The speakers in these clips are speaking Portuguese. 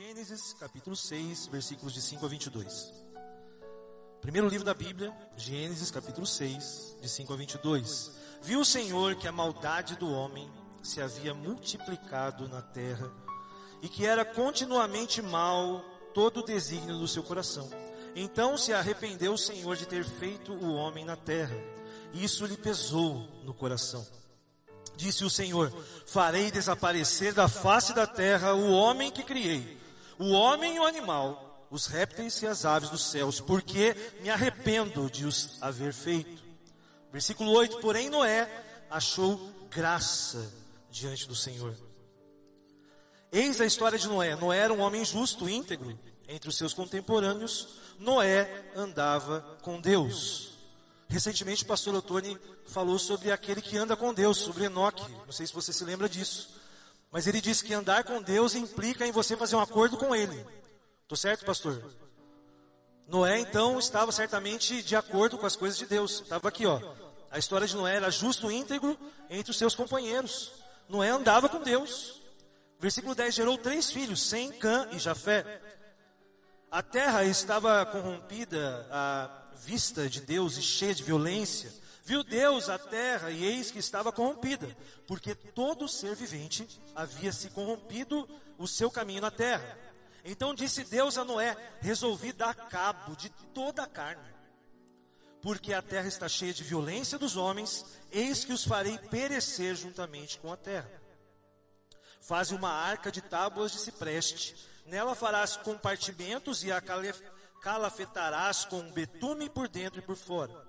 Gênesis capítulo 6, versículos de 5 a 22. Primeiro livro da Bíblia, Gênesis capítulo 6, de 5 a 22. Viu o Senhor que a maldade do homem se havia multiplicado na terra e que era continuamente mal todo o desígnio do seu coração. Então se arrependeu o Senhor de ter feito o homem na terra, e isso lhe pesou no coração. Disse o Senhor: Farei desaparecer da face da terra o homem que criei, o homem e o animal, os répteis e as aves dos céus, porque me arrependo de os haver feito. Versículo 8: Porém, Noé achou graça diante do Senhor. Eis a história de Noé. Noé era um homem justo, íntegro. Entre os seus contemporâneos, Noé andava com Deus. Recentemente o pastor Otoni falou sobre aquele que anda com Deus, sobre Enoque. Não sei se você se lembra disso. Mas ele disse que andar com Deus implica em você fazer um acordo com Ele. Tô certo, pastor? Noé então estava certamente de acordo com as coisas de Deus. Estava aqui, ó. A história de Noé era justo e íntegro entre os seus companheiros. Noé andava com Deus. Versículo 10: gerou três filhos, Sem, Cã e Jafé. A terra estava corrompida à vista de Deus e cheia de violência. Viu Deus a terra e eis que estava corrompida, porque todo ser vivente havia se corrompido o seu caminho na terra. Então disse Deus a Noé: Resolvi dar cabo de toda a carne, porque a terra está cheia de violência dos homens, eis que os farei perecer juntamente com a terra. Faze uma arca de tábuas de cipreste, nela farás compartimentos e a calafetarás com betume por dentro e por fora.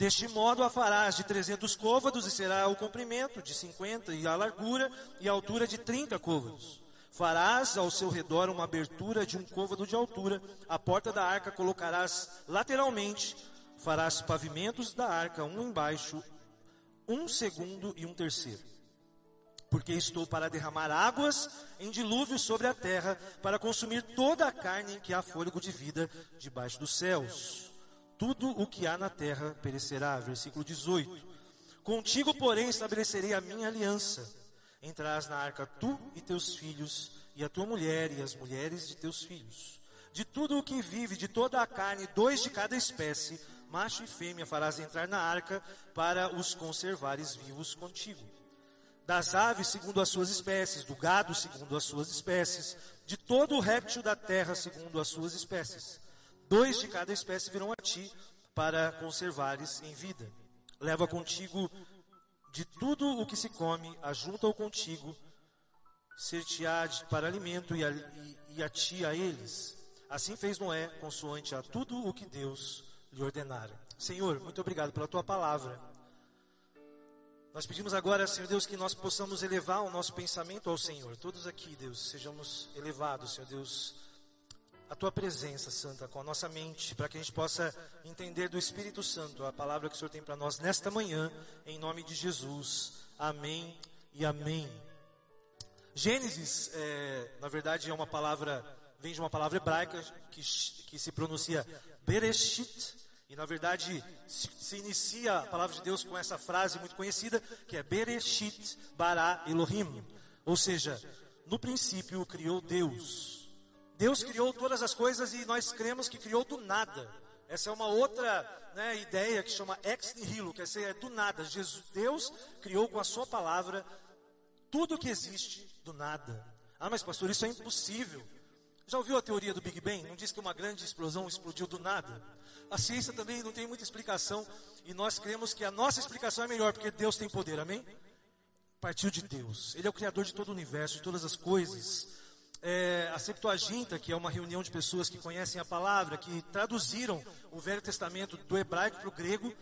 Deste modo a farás de trezentos côvados e será o comprimento de cinquenta e a largura e a altura de trinta côvados. Farás ao seu redor uma abertura de um côvado de altura. A porta da arca colocarás lateralmente. Farás pavimentos da arca, um embaixo, um segundo e um terceiro. Porque estou para derramar águas em dilúvio sobre a terra, para consumir toda a carne em que há fôlego de vida debaixo dos céus. Tudo o que há na terra perecerá. Versículo 18. Contigo, porém, estabelecerei a minha aliança Entrarás na arca tu e teus filhos, e a tua mulher e as mulheres de teus filhos. De tudo o que vive, de toda a carne, dois de cada espécie, macho e fêmea, farás entrar na arca para os conservares vivos contigo. Das aves segundo as suas espécies, do gado segundo as suas espécies, de todo o réptil da terra segundo as suas espécies. Dois de cada espécie virão a ti para conservares em vida. Leva contigo de tudo o que se come, ajunta-o contigo, ser-te-á para alimento e a, e, e a ti a eles. Assim fez Noé, consoante a tudo o que Deus lhe ordenara. Senhor, muito obrigado pela tua palavra. Nós pedimos agora, Senhor Deus, que nós possamos elevar o nosso pensamento ao Senhor. Todos aqui, Deus, sejamos elevados, Senhor Deus, a tua presença, Santa, com a nossa mente, para que a gente possa entender do Espírito Santo a palavra que o Senhor tem para nós nesta manhã, em nome de Jesus. Amém e amém. Gênesis, é, na verdade, é uma palavra, vem de uma palavra hebraica que, que se pronuncia Bereshit, e na verdade se, se, inicia a palavra de Deus com essa frase muito conhecida, que é Bereshit bara Elohim. Ou seja, no princípio criou Deus. Deus criou todas as coisas e nós cremos que criou do nada. Essa é uma outra né, ideia que chama ex nihilo, quer dizer, é do nada. Jesus, Deus criou com a sua palavra tudo que existe do nada. Ah, mas pastor, isso é impossível. Já ouviu a teoria do Big Bang? Não diz que uma grande explosão explodiu do nada? A ciência também não tem muita explicação e nós cremos que a nossa explicação é melhor porque Deus tem poder, amém? Partiu de Deus. Ele é o criador de todo o universo, de todas as coisas é, a Septuaginta, que é uma reunião de pessoas que conhecem a palavra, que traduziram o Velho Testamento do hebraico para o grego,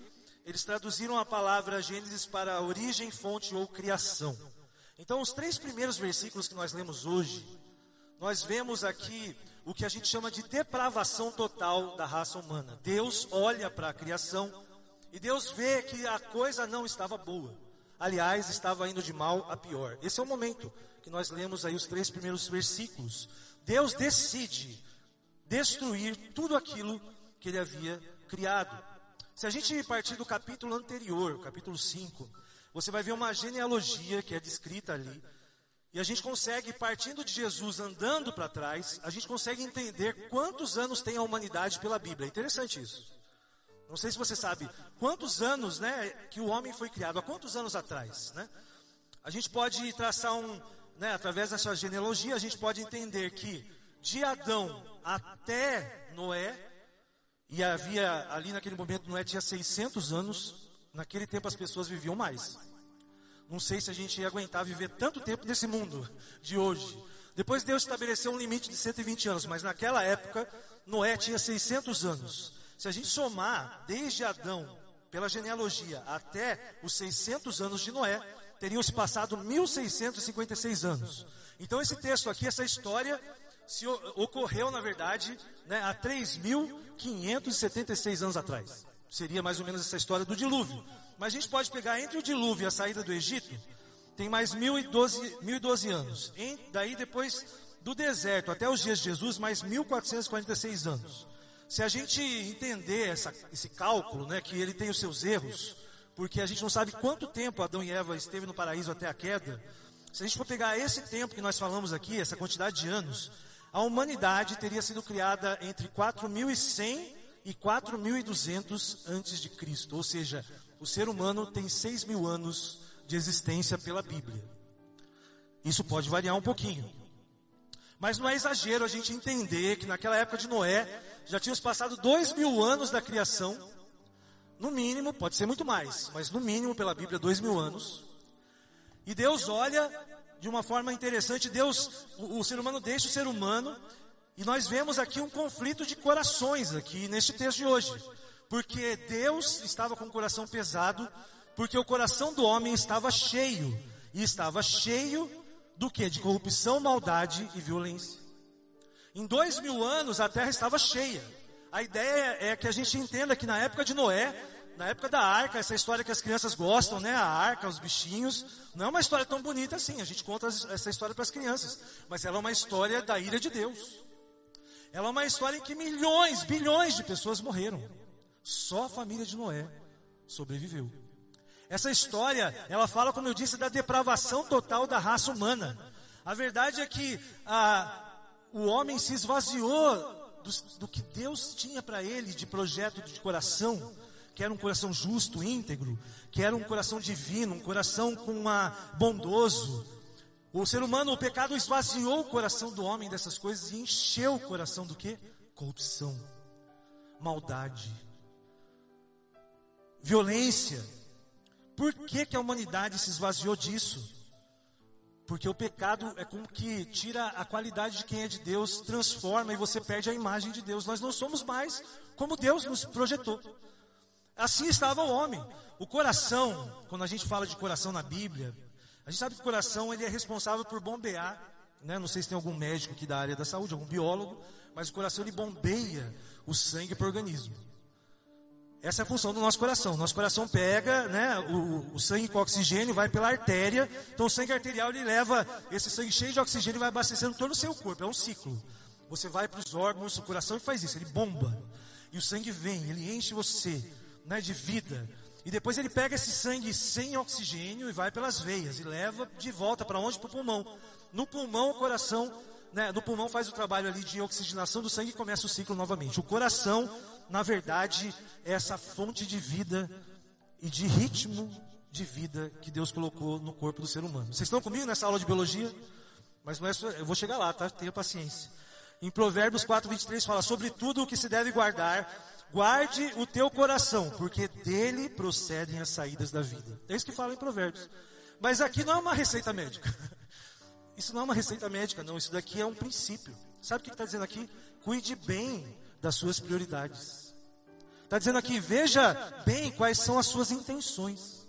eles traduziram a palavra Gênesis para origem, fonte ou criação. Então, os três primeiros versículos que nós lemos hoje, nós vemos aqui o que a gente chama de depravação total da raça humana. Deus olha para a criação e Deus vê que a coisa não estava boa. Aliás, estava indo de mal a pior. Esse é o momento que nós lemos aí os três primeiros versículos, Deus decide destruir tudo aquilo que ele havia criado. Se a gente partir do capítulo anterior, capítulo 5, você vai ver uma genealogia que é descrita ali, E a gente consegue, partindo de Jesus andando para trás, a gente consegue entender quantos anos tem a humanidade pela Bíblia. É interessante isso. Não sei se você sabe quantos anos, né, que o homem foi criado, há quantos anos atrás, né? A gente pode traçar um, né, através dessa genealogia, a gente pode entender que de Adão até Noé, e havia ali naquele momento Noé tinha 600 anos, naquele tempo as pessoas viviam mais. Não sei se a gente ia aguentar viver tanto tempo nesse mundo de hoje. Depois Deus estabeleceu um limite de 120 anos, mas naquela época Noé tinha 600 anos. Se a gente somar desde Adão, pela genealogia, até os 600 anos de Noé, teriam se passado 1656 anos. Então esse texto aqui, essa história, se ocorreu na verdade né, há 3.576 anos atrás. Seria mais ou menos essa história do dilúvio. Mas a gente pode pegar entre o dilúvio e a saída do Egito, tem mais 1012, 1012 anos. Em, daí depois do deserto até os dias de Jesus, mais 1446 anos. Se a gente entender essa, esse cálculo, né, que ele tem os seus erros, porque a gente não sabe quanto tempo Adão e Eva esteve no paraíso até a queda, se a gente for pegar esse tempo que nós falamos aqui, essa quantidade de anos, a humanidade teria sido criada entre 4100 e 4200 antes de Cristo, ou seja, o ser humano tem 6 mil anos de existência pela Bíblia. Isso pode variar um pouquinho. Mas não é exagero a gente entender que naquela época de Noé, já tínhamos passado dois mil anos da criação, no mínimo, pode ser muito mais, mas no mínimo pela Bíblia, dois mil anos. E Deus olha de uma forma interessante, Deus, o, o ser humano deixa o ser humano, e nós vemos aqui um conflito de corações aqui neste texto de hoje. Porque Deus estava com o coração pesado, porque o coração do homem estava cheio, e estava cheio do que? De corrupção, maldade e violência. Em dois mil anos a terra estava cheia. A ideia é que a gente entenda que na época de Noé, na época da arca, essa história que as crianças gostam, né? A arca, os bichinhos, não é uma história tão bonita assim. A gente conta essa história para as crianças, mas ela é uma história da ira de Deus. Ela é uma história em que milhões, bilhões de pessoas morreram. Só a família de Noé sobreviveu. Essa história, ela fala, como eu disse, da depravação total da raça humana. A verdade é que a, o homem se esvaziou do, que Deus tinha para ele de projeto de coração, que era um coração justo, íntegro, que era um coração divino, um coração com uma bondoso. O ser humano, o pecado esvaziou o coração do homem dessas coisas e encheu o coração do que? Corrupção, maldade, violência. Por que, que a humanidade se esvaziou disso? Porque o pecado é como que tira a qualidade de quem é de Deus, transforma e você perde a imagem de Deus. Nós não somos mais como Deus nos projetou. Assim estava o homem. O coração, quando a gente fala de coração na Bíblia, a gente sabe que o coração ele é responsável por bombear, né? Não sei se tem algum médico aqui da área da saúde, algum biólogo, mas o coração ele bombeia o sangue para o organismo. Essa é a função do nosso coração. Nosso coração pega né, o, o, sangue com oxigênio, vai pela artéria. Então o sangue arterial ele leva esse sangue cheio de oxigênio e vai abastecendo todo o seu corpo. É um ciclo. Você vai para os órgãos, o coração e faz isso, ele bomba. E o sangue vem, ele enche você né, de vida. E depois ele pega esse sangue sem oxigênio e vai pelas veias e leva de volta para onde? Para o pulmão. No pulmão, o coração, né, no pulmão faz o trabalho ali de oxigenação do sangue e começa o ciclo novamente. O coração na verdade, é essa fonte de vida e de ritmo de vida que Deus colocou no corpo do ser humano. Vocês estão comigo nessa aula de biologia? Mas não é só, eu vou chegar lá, tá? Tenha paciência. Em Provérbios 4, 23 fala, sobre tudo o que se deve guardar, guarde o teu coração, porque dele procedem as saídas da vida. É isso que fala em Provérbios. Mas aqui não é uma receita médica. Isso não é uma receita médica, não. Isso daqui é um princípio. Sabe o que está dizendo aqui? Cuide bem das suas prioridades. Está dizendo aqui, veja bem quais são as suas intenções.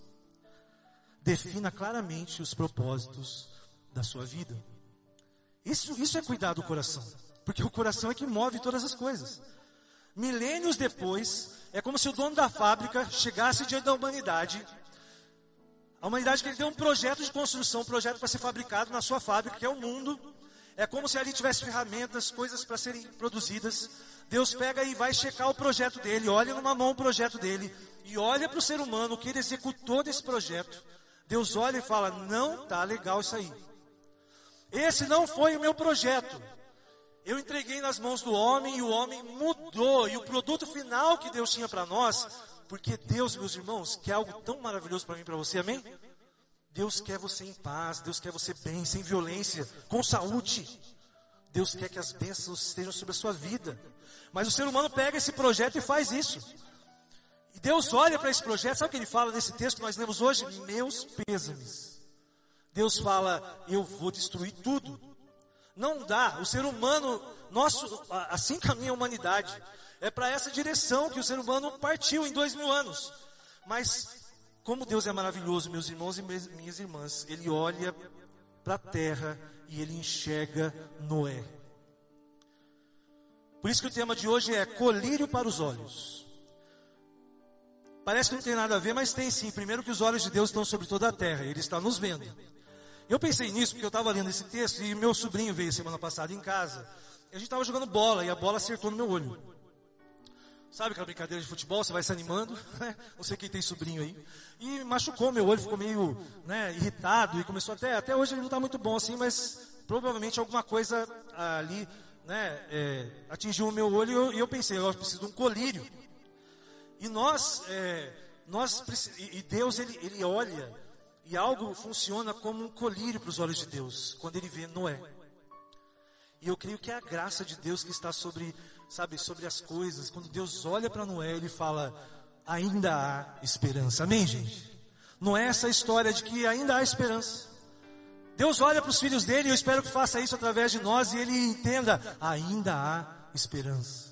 Defina claramente os propósitos da sua vida. Isso, isso é cuidar do coração, porque o coração é que move todas as coisas. Milênios depois, é como se o dono da fábrica chegasse diante da humanidade. A humanidade que ele deu um projeto de construção, um projeto para ser fabricado na sua fábrica, que é o mundo. É como se ali tivesse ferramentas, coisas para serem produzidas. Deus pega e vai checar o projeto dele, olha numa mão o projeto dele, e olha para o ser humano, que ele executou desse projeto. Deus olha e fala: não tá legal isso aí. Esse não foi o meu projeto. Eu entreguei nas mãos do homem e o homem mudou. E o produto final que Deus tinha para nós, porque Deus, meus irmãos, quer algo tão maravilhoso para mim e para você, amém? Deus quer você em paz, Deus quer você bem, sem violência, com saúde. Deus quer que as bênçãos estejam sobre a sua vida. Mas o ser humano pega esse projeto e faz isso. E Deus olha para esse projeto, sabe o que ele fala nesse texto que nós lemos hoje? Meus pêsames. Deus fala, eu vou destruir tudo. Não dá. O ser humano, nosso, assim caminha a humanidade. É para essa direção que o ser humano partiu em dois mil anos. Mas, como Deus é maravilhoso, meus irmãos e minhas irmãs, Ele olha para a terra e Ele enxerga Noé. Por isso que o tema de hoje é colírio para os olhos. Parece que não tem nada a ver, mas tem sim. Primeiro que os olhos de Deus estão sobre toda a terra, Ele está nos vendo. Eu pensei nisso porque eu estava lendo esse texto e meu sobrinho veio semana passada em casa. A gente estava jogando bola e a bola acertou no meu olho. Sabe aquela brincadeira de futebol, você vai se animando, né? Não sei tem sobrinho aí. E machucou meu olho, ficou meio né, irritado e começou até, até hoje ele não está muito bom assim, mas provavelmente alguma coisa ali né, é, atingiu o meu olho e eu, e eu, pensei, eu preciso de um colírio. E nós, é, nós e Deus ele, ele olha e algo funciona como um colírio para os olhos de Deus, quando ele vê Noé. E eu creio que é a graça de Deus que está sobre, sabe, sobre as coisas. Quando Deus olha para Noé, ele fala: ainda há esperança. Amém, gente? Não é essa história de que ainda há esperança. Deus olha para os filhos dele, e eu espero que faça isso através de nós e ele entenda: ainda há esperança.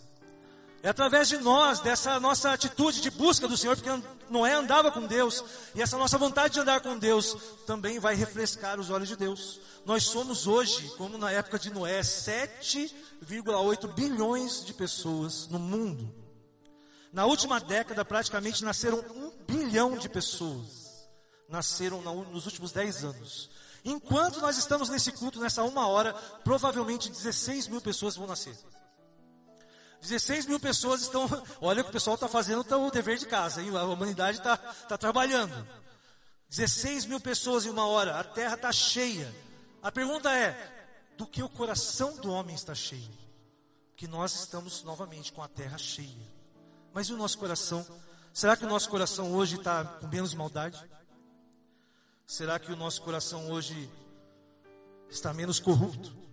É através de nós, dessa nossa atitude de busca do Senhor, porque Noé andava com Deus, e essa nossa vontade de andar com Deus também vai refrescar os olhos de Deus. Nós somos hoje, como na época de Noé, 7,8 bilhões de pessoas no mundo. Na última década, praticamente nasceram um bilhão de pessoas. Nasceram nos últimos 10 anos. Enquanto nós estamos nesse culto, nessa uma hora, provavelmente 16 mil pessoas vão nascer. 16 mil pessoas estão. Olha que o pessoal está fazendo o dever de casa, hein? a humanidade está tá trabalhando. 16 mil pessoas em uma hora, a terra está cheia. A pergunta é: do que o coração do homem está cheio? Que nós estamos novamente com a terra cheia. Mas e o nosso coração? Será que o nosso coração hoje está com menos maldade? Será que o nosso coração hoje está menos corrupto?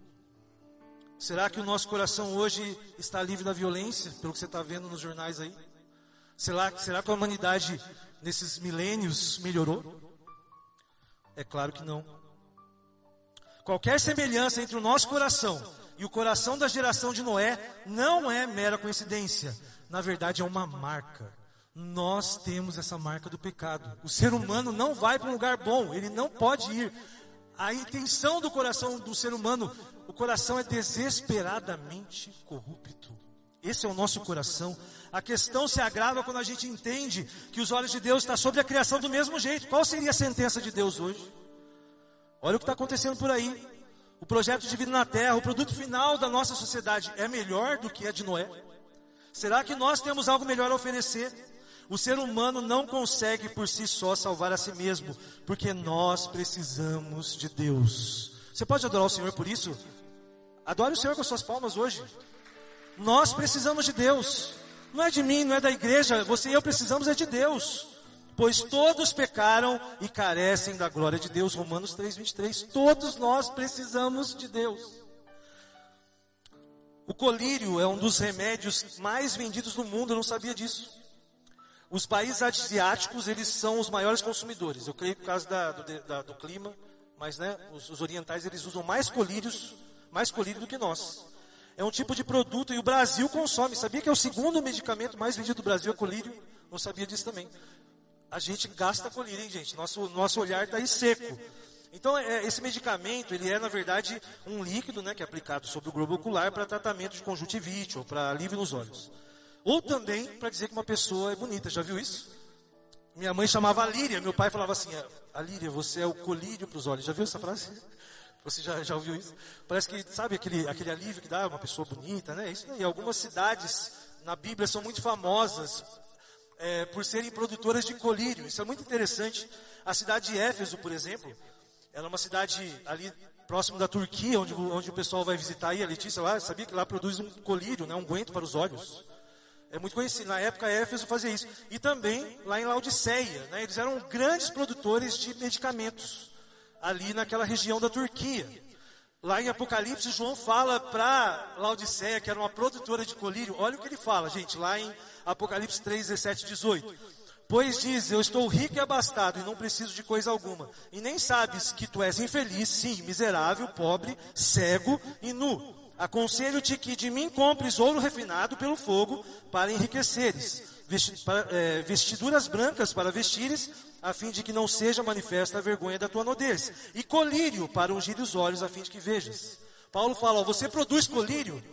Será que o nosso coração hoje está livre da violência, pelo que você está vendo nos jornais aí? Será, será que a humanidade nesses milênios melhorou? É claro que não. Qualquer semelhança entre o nosso coração e o coração da geração de Noé não é mera coincidência. Na verdade, é uma marca. Nós temos essa marca do pecado. O ser humano não vai para um lugar bom, ele não pode ir. A intenção do coração do ser humano coração é desesperadamente corrupto. Esse é o nosso coração. A questão se agrava quando a gente entende que os olhos de Deus estão sobre a criação do mesmo jeito. Qual seria a sentença de Deus hoje? Olha o que está acontecendo por aí. O projeto de vida na terra, o produto final da nossa sociedade é melhor do que a de Noé? Será que nós temos algo melhor a oferecer? O ser humano não consegue por si só salvar a si mesmo, porque nós precisamos de Deus. Você pode adorar o Senhor por isso? Adore o Senhor com suas palmas hoje. Nós precisamos de Deus. Não é de mim, não é da igreja. Você e eu precisamos é de Deus. Pois todos pecaram e carecem da glória de Deus. Romanos 3:23. Todos nós precisamos de Deus. O colírio é um dos remédios mais vendidos no mundo, eu não sabia disso. Os países asiáticos, eles são os maiores consumidores. Eu creio por causa da, do, da, do clima, mas né, os, os orientais, eles usam mais colírios mais colírio do que nós. É um tipo de produto e o Brasil consome. Sabia que é o segundo medicamento mais vendido do Brasil é colírio? Não sabia disso também. A gente gasta colírio, hein, gente? Nosso, nosso olhar está aí seco. Então, é, esse medicamento, ele é, na verdade, um líquido né, que é aplicado sobre o globo ocular para tratamento de conjuntivite ou para alívio nos olhos. Ou também para dizer que uma pessoa é bonita. Já viu isso? Minha mãe chamava Líria, meu pai falava assim, Alíria, você é o colírio para os olhos. Já viu essa frase? Você já, já ouviu isso? Parece que, sabe aquele, aquele alívio que dá uma pessoa bonita, né? Isso aí. Algumas cidades na Bíblia são muito famosas é, por serem produtoras de colírio. Isso é muito interessante. A cidade de Éfeso, por exemplo, ela é uma cidade ali próximo da Turquia, onde, onde o pessoal vai visitar aí, a Letícia lá, sabia que lá produz um colírio, né, um guento para os olhos. É muito conhecido. Na época, Éfeso fazia isso. E também lá em Laodiceia, né, eles eram grandes produtores de medicamentos, ali naquela região da Turquia. Lá em Apocalipse, João fala para Laodiceia, que era uma produtora de colírio, olha o que ele fala, gente, lá em Apocalipse 3, 17, 18. Pois diz, eu estou rico e abastado e não preciso de coisa alguma. E nem sabes que tu és infeliz, sim, miserável, pobre, cego e nu. Aconselho-te que de mim compres ouro refinado pelo fogo para enriqueceres, é, vestiduras brancas para vestires a fim de que não seja manifesta a vergonha da tua nudez, e colírio para ungir os olhos, a fim de que vejas. Paulo fala: ó, você produz colírio,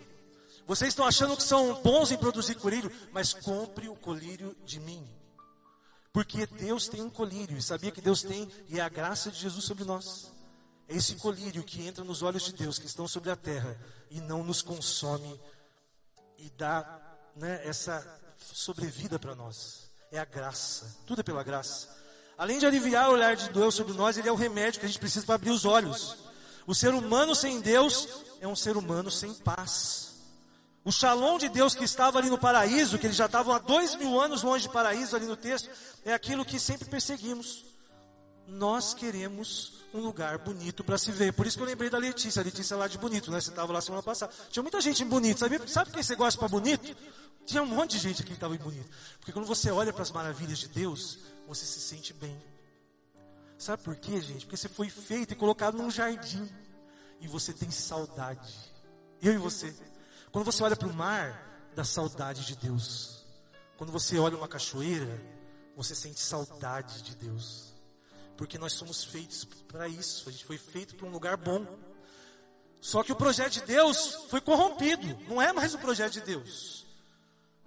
vocês estão achando que são bons em produzir colírio, mas compre o colírio de mim. Porque Deus tem um colírio, e sabia que Deus tem, e é a graça de Jesus sobre nós. É esse colírio que entra nos olhos de Deus, que estão sobre a terra, e não nos consome, e dá né, essa sobrevida para nós. É a graça, tudo é pela graça. Além de aliviar o olhar de Deus sobre nós, ele é o remédio que a gente precisa para abrir os olhos. O ser humano sem Deus é um ser humano sem paz. O shalom de Deus que estava ali no paraíso, que eles já estavam há dois mil anos longe de paraíso ali no texto, é aquilo que sempre perseguimos. Nós queremos um lugar bonito para se ver. Por isso que eu lembrei da Letícia. A Letícia é lá de bonito, né? Você estava lá semana passada. Tinha muita gente em bonito. Sabe, sabe quem você gosta para bonito? Tinha um monte de gente aqui que estava em bonito. Porque quando você olha para as maravilhas de Deus, você se sente bem. Sabe por quê, gente? Porque você foi feito e colocado num jardim e você tem saudade. Eu e você. Quando você olha para o mar, dá saudade de Deus. Quando você olha uma cachoeira, você sente saudade de Deus. Porque nós somos feitos para isso. A gente foi feito para um lugar bom. Só que o projeto de Deus foi corrompido. Não é mais o projeto de Deus.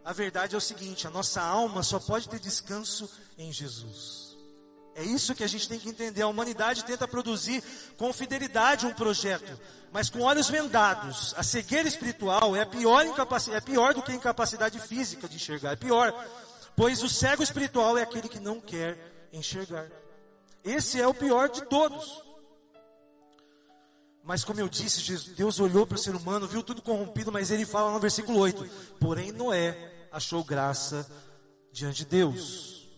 A verdade é o seguinte: a nossa alma só pode ter descanso em Jesus. É isso que a gente tem que entender. A humanidade tenta produzir com fidelidade um projeto, mas com olhos vendados. A cegueira espiritual é pior, é pior do que a incapacidade física de enxergar. É pior, pois o cego espiritual é aquele que não quer enxergar. Esse é o pior de todos. Mas como eu disse, Deus olhou para o ser humano, viu tudo corrompido, mas ele fala no versículo 8: Porém, Noé achou graça diante de Deus.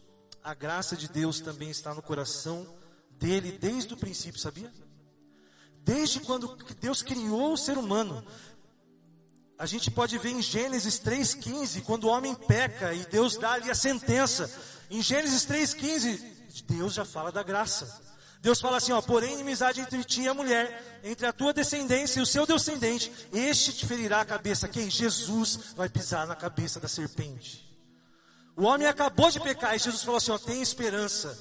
A graça de Deus também está no coração dele desde o princípio, sabia? Desde quando Deus criou o ser humano. A gente pode ver em Gênesis 3,15, quando o homem peca e Deus dá ali a sentença. Em Gênesis 3,15, Deus já fala da graça. Deus fala assim, ó, porém inimizade entre ti e a mulher, entre a tua descendência e o seu descendente, este te ferirá a cabeça. Quem? Jesus vai pisar na cabeça da serpente. O homem acabou de pecar e Jesus falou assim, ó, tem esperança,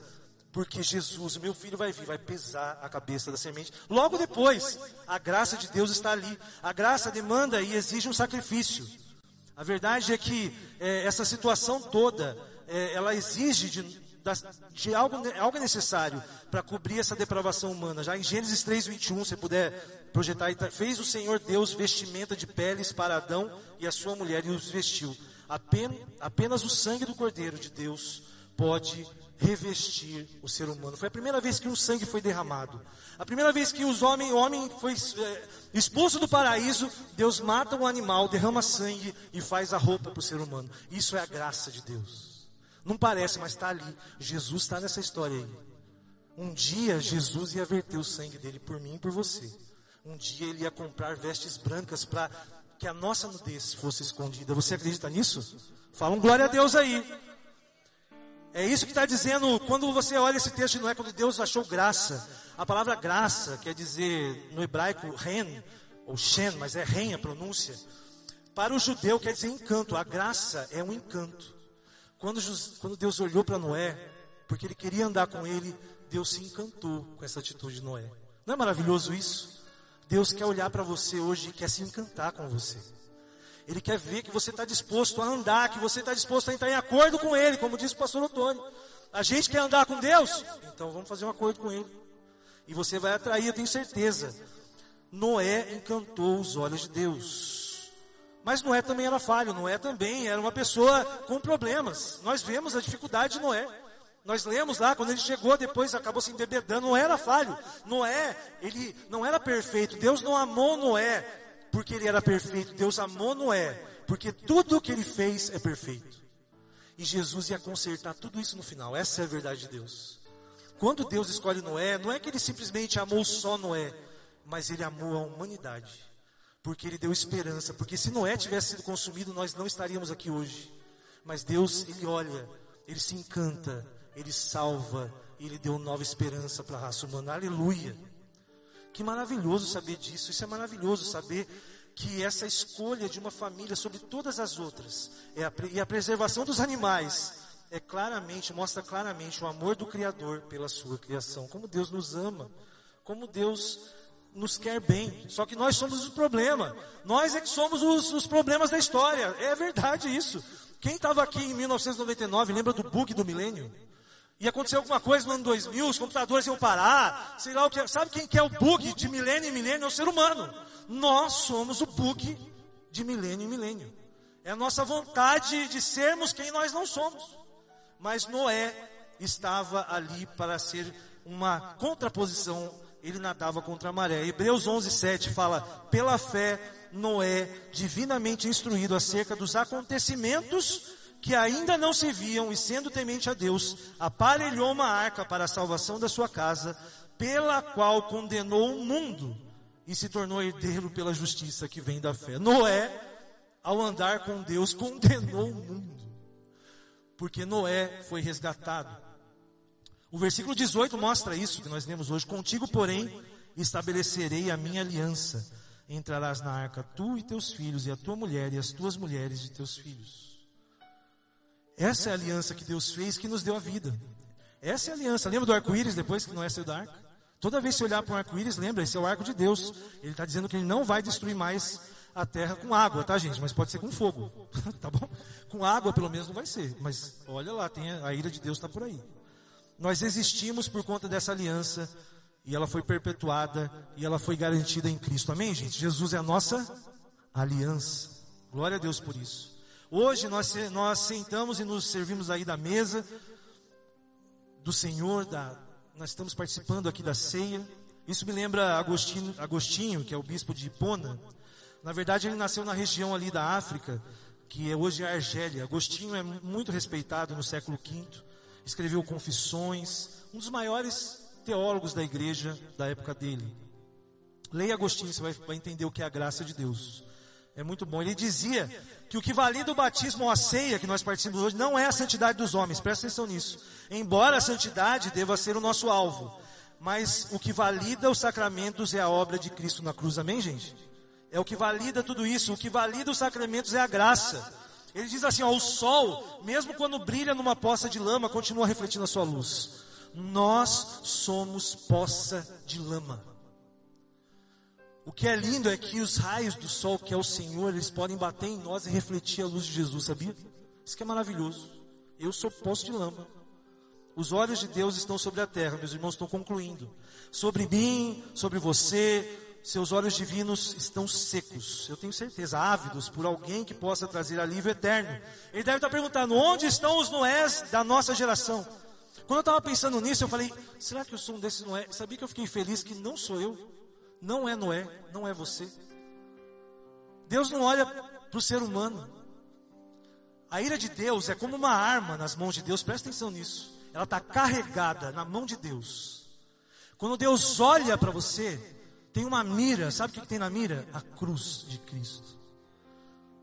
porque Jesus, meu filho, vai vir, vai pesar a cabeça da semente. Logo depois, a graça de Deus está ali. A graça demanda e exige um sacrifício. A verdade é que é, essa situação toda, é, ela exige de de algo, algo necessário para cobrir essa depravação humana. Já em Gênesis 3, 21, se puder projetar, fez o Senhor Deus vestimenta de peles para Adão e a sua mulher e os vestiu. Apenas, apenas o sangue do Cordeiro de Deus pode revestir o ser humano. Foi a primeira vez que um sangue foi derramado. A primeira vez que os homem, o homem foi é, expulso do paraíso, Deus mata um animal, derrama sangue e faz a roupa para o ser humano. Isso é a graça de Deus. Não parece, mas está ali. Jesus está nessa história aí. Um dia Jesus ia verter o sangue dele por mim e por você. Um dia ele ia comprar vestes brancas para que a nossa nudez fosse escondida. Você acredita nisso? Fala um glória a Deus aí. É isso que está dizendo, quando você olha esse texto, não é quando Deus achou graça. A palavra graça quer dizer, no hebraico, ren, ou shen, mas é ren a pronúncia. Para o judeu quer dizer encanto. A graça é um encanto. Quando, quando Deus olhou para Noé, porque ele queria andar com ele, Deus se encantou com essa atitude de Noé. Não é maravilhoso isso? Deus quer olhar para você hoje e quer se encantar com você. Ele quer ver que você está disposto a andar, que você está disposto a entrar em acordo com Ele, como disse o pastor Otônio. A gente quer andar com Deus? Então vamos fazer um acordo com Ele. E você vai atrair, eu tenho certeza. Noé encantou os olhos de Deus. Mas Noé também era falho, Noé também era uma pessoa com problemas. Nós vemos a dificuldade de Noé. Nós lemos lá, quando ele chegou, depois acabou se embebedando, não era falho. Noé, ele não era perfeito. Deus não amou Noé porque ele era perfeito. Deus amou Noé porque tudo o que ele fez é perfeito. E Jesus ia consertar tudo isso no final. Essa é a verdade de Deus. Quando Deus escolhe Noé, não é que ele simplesmente amou só Noé, mas ele amou a humanidade. Porque ele deu esperança. Porque se Noé tivesse sido consumido, nós não estaríamos aqui hoje. Mas Deus, ele olha, ele se encanta ele salva, Ele deu nova esperança para a raça humana. Aleluia! Que maravilhoso saber disso. Isso é maravilhoso saber que essa escolha de uma família sobre todas as outras é a, e a preservação dos animais é claramente, mostra claramente o amor do Criador pela sua criação. Como Deus nos ama, como Deus nos quer bem. Só que nós somos o problema. Nós é que somos os, os problemas da história. É verdade isso. Quem estava aqui em 1999 lembra do bug do milênio? Ia acontecer alguma coisa no ano 2000, os computadores iam parar, sei lá o que. Sabe quem que é o bug de milênio em milênio? É o ser humano. Nós somos o bug de milênio em milênio. É a nossa vontade de sermos quem nós não somos. Mas Noé estava ali para ser uma contraposição, ele nadava contra a maré. Hebreus 11, 7 fala: pela fé, Noé, divinamente instruído acerca dos acontecimentos que ainda não se viam e sendo temente a Deus, aparelhou uma arca para a salvação da sua casa, pela qual condenou o mundo e se tornou herdeiro pela justiça que vem da fé. Noé, ao andar com Deus, condenou o mundo, porque Noé foi resgatado. O versículo 18 mostra isso que nós lemos hoje. Contigo, porém, estabelecerei a minha aliança. Entrarás na arca tu e teus filhos, e a tua mulher e as tuas mulheres de teus filhos. Essa é a aliança que Deus fez que nos deu a vida. Essa é a aliança. Lembra do arco-íris depois que não é saiu da arca? Toda vez que olhar para um arco-íris, lembra, esse é o arco de Deus. Ele está dizendo que ele não vai destruir mais a terra com água, tá, gente? Mas pode ser com fogo, tá bom? Com água, pelo menos, não vai ser. Mas olha lá, tem a, a ira de Deus está por aí. Nós existimos por conta dessa aliança e ela foi perpetuada e ela foi garantida em Cristo. Amém, gente? Jesus é a nossa aliança. Glória a Deus por isso. Hoje nós, nós sentamos e nos servimos aí da mesa do Senhor, da, nós estamos participando aqui da ceia. Isso me lembra Agostinho, Agostinho, que é o bispo de Hipona. Na verdade, ele nasceu na região ali da África, que é hoje a Argélia. Agostinho é muito respeitado no século V, escreveu Confissões, um dos maiores teólogos da igreja da época dele. Leia Agostinho, você vai, entender o que é a graça de Deus. É muito bom. Ele dizia que o que valida o batismo ou a ceia que nós participamos hoje não é a santidade dos homens, presta atenção nisso. Embora a santidade deva ser o nosso alvo, mas o que valida os sacramentos é a obra de Cristo na cruz, amém, gente? É o que valida tudo isso, o que valida os sacramentos é a graça. Ele diz assim: ó, o sol, mesmo quando brilha numa poça de lama, continua refletindo a sua luz. Nós somos poça de lama. O que é lindo é que os raios do sol, que é o Senhor, eles podem bater em nós e refletir a luz de Jesus, sabia? Isso que é maravilhoso. Eu sou poço de lama. Os olhos de Deus estão sobre a terra, meus irmãos estão concluindo. Sobre mim, sobre você, seus olhos divinos estão secos. Eu tenho certeza, ávidos por alguém que possa trazer alívio eterno. Ele deve estar perguntando: onde estão os Noés da nossa geração? Quando eu estava pensando nisso, eu falei: será que eu sou um desses Noé? Sabia que eu fiquei feliz que não sou eu? não é Noé, não é você. Deus não olha para o ser humano. A ira de Deus é como uma arma nas mãos de Deus, presta atenção nisso. Ela está carregada na mão de Deus. Quando Deus olha para você, tem uma mira, sabe o que tem na mira? A cruz de Cristo.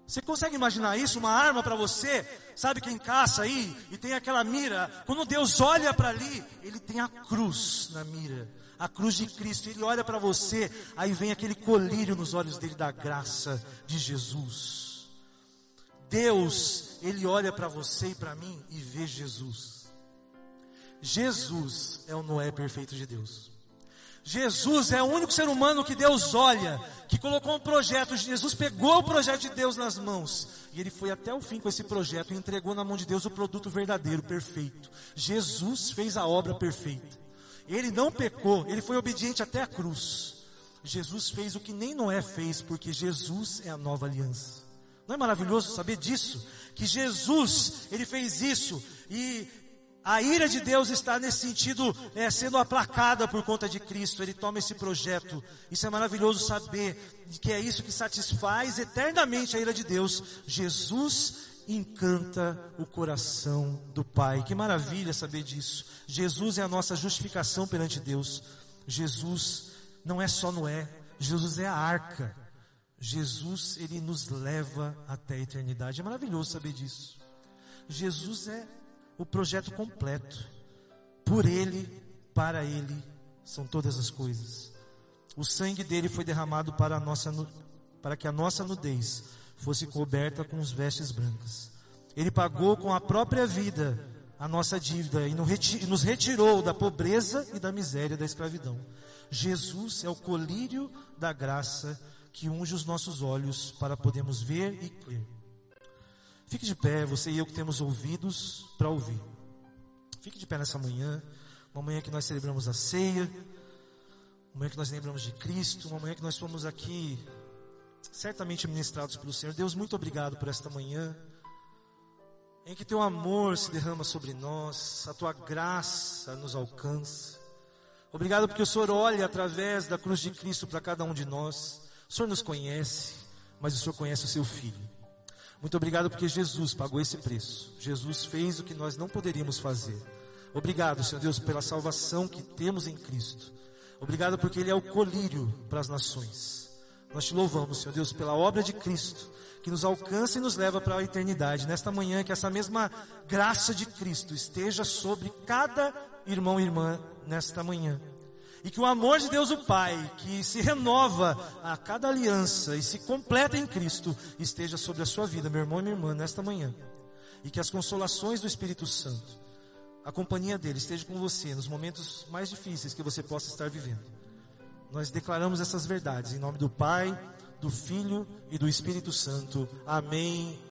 Você consegue imaginar isso? Uma arma para você, sabe quem caça aí e tem aquela mira? Quando Deus olha para ali, Ele tem a cruz na mira a cruz de Cristo, ele olha para você, aí vem aquele colírio nos olhos dele da graça de Jesus. Deus, ele olha para você e para mim e vê Jesus. Jesus é o Noé perfeito de Deus. Jesus é o único ser humano que Deus olha, que colocou um projeto. Jesus pegou o projeto de Deus nas mãos e ele foi até o fim com esse projeto e entregou na mão de Deus o produto verdadeiro, perfeito. Jesus fez a obra perfeita. Ele não pecou, ele foi obediente até a cruz. Jesus fez o que nem Noé fez, porque Jesus é a nova aliança. Não é maravilhoso saber disso? Que Jesus, ele fez isso e A ira de Deus está nesse sentido é, sendo aplacada por conta de Cristo. Ele toma esse projeto. Isso é maravilhoso saber que é isso que satisfaz eternamente a ira de Deus. Jesus encanta o coração do Pai. Que maravilha saber disso. Jesus é a nossa justificação perante Deus. Jesus não é só Noé. Jesus é a arca. Jesus, ele nos leva até a eternidade. É maravilhoso saber disso. Jesus é o projeto completo. Por Ele, para Ele, são todas as coisas. O sangue dele foi derramado para, nossa, para que a nossa nudez fosse coberta com os vestes brancas. Ele pagou com a própria vida a nossa dívida e nos retirou da pobreza e da miséria da escravidão. Jesus é o colírio da graça que unge os nossos olhos para podermos ver e crer. Fique de pé, você e eu que temos ouvidos para ouvir. Fique de pé nessa manhã, uma manhã que nós celebramos a ceia, uma manhã que nós lembramos de Cristo, uma manhã que nós fomos aqui certamente ministrados pelo Senhor. Deus, muito obrigado por esta manhã, em que teu amor se derrama sobre nós, a tua graça nos alcança. Obrigado porque o Senhor olha através da cruz de Cristo para cada um de nós. O Senhor nos conhece, mas o Senhor conhece o seu filho. Muito obrigado porque Jesus pagou esse preço. Jesus fez o que nós não poderíamos fazer. Obrigado, Senhor Deus, pela salvação que temos em Cristo. Obrigado porque Ele é o colírio para as nações. Nós te louvamos, Senhor Deus, pela obra de Cristo, que nos alcança e nos leva para a eternidade. Nesta manhã, que essa mesma graça de Cristo esteja sobre cada irmão e irmã nesta manhã. E que o amor de Deus o Pai, que se renova a cada aliança e se completa em Cristo, esteja sobre a sua vida, meu irmão e minha irmã, nesta manhã. E que as consolações do Espírito Santo, a companhia dele, esteja com você nos momentos mais difíceis que você possa estar vivendo. Nós declaramos essas verdades em nome do Pai, do Filho e do Espírito Santo. Amém.